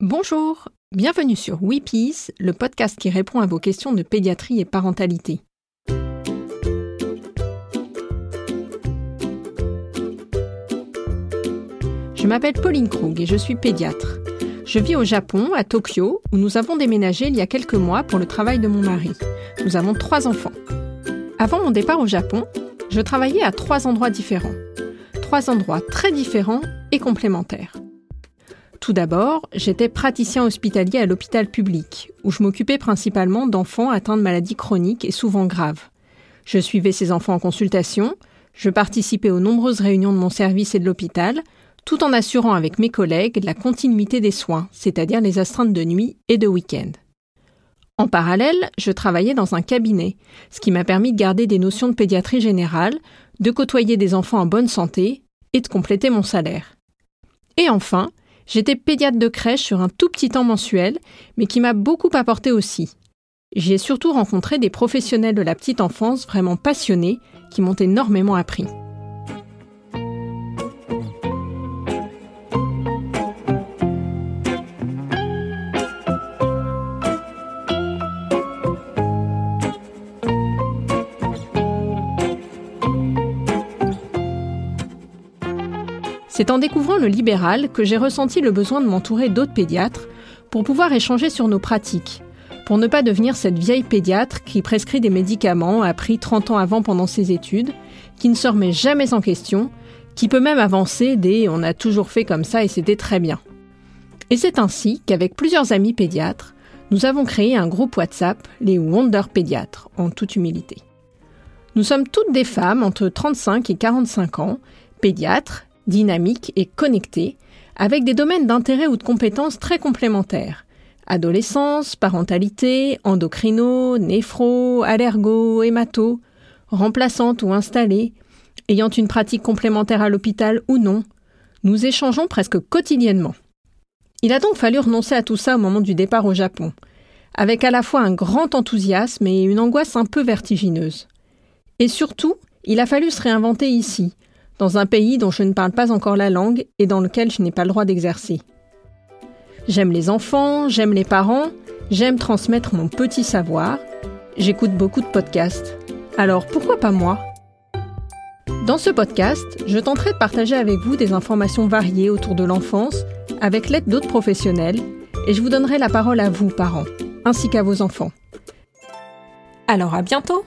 Bonjour, bienvenue sur Weepies, le podcast qui répond à vos questions de pédiatrie et parentalité. Je m'appelle Pauline Krug et je suis pédiatre. Je vis au Japon, à Tokyo, où nous avons déménagé il y a quelques mois pour le travail de mon mari. Nous avons trois enfants. Avant mon départ au Japon, je travaillais à trois endroits différents. Trois endroits très différents et complémentaires. Tout d'abord, j'étais praticien hospitalier à l'hôpital public, où je m'occupais principalement d'enfants atteints de maladies chroniques et souvent graves. Je suivais ces enfants en consultation, je participais aux nombreuses réunions de mon service et de l'hôpital, tout en assurant avec mes collègues la continuité des soins, c'est-à-dire les astreintes de nuit et de week-end. En parallèle, je travaillais dans un cabinet, ce qui m'a permis de garder des notions de pédiatrie générale, de côtoyer des enfants en bonne santé et de compléter mon salaire. Et enfin, J'étais pédiatre de crèche sur un tout petit temps mensuel, mais qui m'a beaucoup apporté aussi. J'y ai surtout rencontré des professionnels de la petite enfance vraiment passionnés qui m'ont énormément appris. C'est en découvrant le libéral que j'ai ressenti le besoin de m'entourer d'autres pédiatres pour pouvoir échanger sur nos pratiques, pour ne pas devenir cette vieille pédiatre qui prescrit des médicaments appris 30 ans avant pendant ses études, qui ne se remet jamais en question, qui peut même avancer des on a toujours fait comme ça et c'était très bien. Et c'est ainsi qu'avec plusieurs amis pédiatres, nous avons créé un groupe WhatsApp, les Wonder Pédiatres, en toute humilité. Nous sommes toutes des femmes entre 35 et 45 ans, pédiatres, dynamique et connectée, avec des domaines d'intérêt ou de compétences très complémentaires. Adolescence, parentalité, endocrino, néphro, allergo, hémato, remplaçante ou installée, ayant une pratique complémentaire à l'hôpital ou non, nous échangeons presque quotidiennement. Il a donc fallu renoncer à tout ça au moment du départ au Japon, avec à la fois un grand enthousiasme et une angoisse un peu vertigineuse. Et surtout, il a fallu se réinventer ici, dans un pays dont je ne parle pas encore la langue et dans lequel je n'ai pas le droit d'exercer. J'aime les enfants, j'aime les parents, j'aime transmettre mon petit savoir, j'écoute beaucoup de podcasts. Alors pourquoi pas moi? Dans ce podcast, je tenterai de partager avec vous des informations variées autour de l'enfance avec l'aide d'autres professionnels et je vous donnerai la parole à vous, parents, ainsi qu'à vos enfants. Alors à bientôt